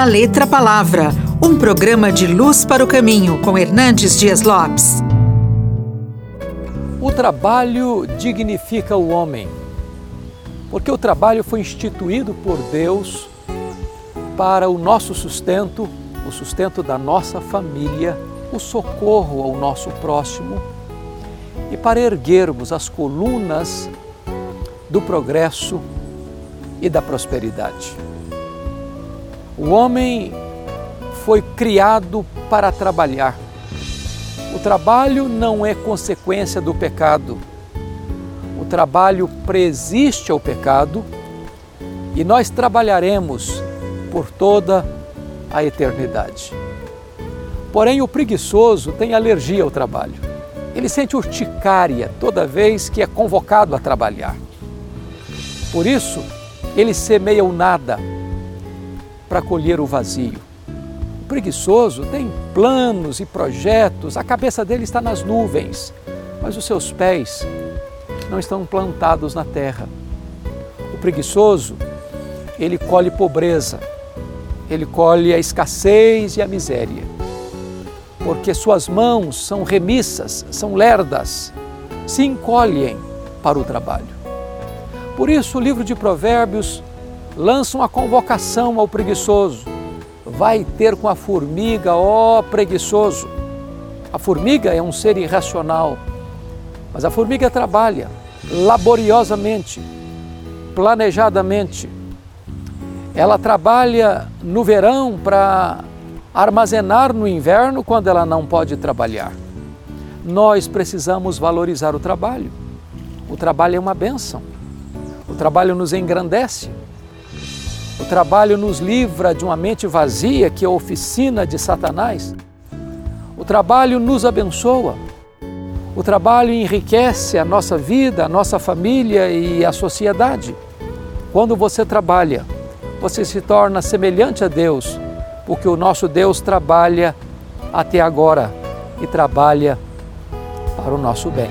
da Letra Palavra, um programa de luz para o caminho com Hernandes Dias Lopes. O trabalho dignifica o homem, porque o trabalho foi instituído por Deus para o nosso sustento, o sustento da nossa família, o socorro ao nosso próximo e para erguermos as colunas do progresso e da prosperidade. O homem foi criado para trabalhar. O trabalho não é consequência do pecado. O trabalho preexiste ao pecado e nós trabalharemos por toda a eternidade. Porém, o preguiçoso tem alergia ao trabalho. Ele sente urticária toda vez que é convocado a trabalhar. Por isso, ele semeia o nada para colher o vazio. O preguiçoso tem planos e projetos, a cabeça dele está nas nuvens, mas os seus pés não estão plantados na terra. O preguiçoso, ele colhe pobreza, ele colhe a escassez e a miséria, porque suas mãos são remissas, são lerdas, se encolhem para o trabalho. Por isso, o livro de Provérbios lança uma convocação ao preguiçoso. Vai ter com a formiga, ó preguiçoso. A formiga é um ser irracional, mas a formiga trabalha laboriosamente, planejadamente. Ela trabalha no verão para armazenar no inverno quando ela não pode trabalhar. Nós precisamos valorizar o trabalho. O trabalho é uma benção. O trabalho nos engrandece. O trabalho nos livra de uma mente vazia que é a oficina de Satanás. O trabalho nos abençoa. O trabalho enriquece a nossa vida, a nossa família e a sociedade. Quando você trabalha, você se torna semelhante a Deus, porque o nosso Deus trabalha até agora e trabalha para o nosso bem.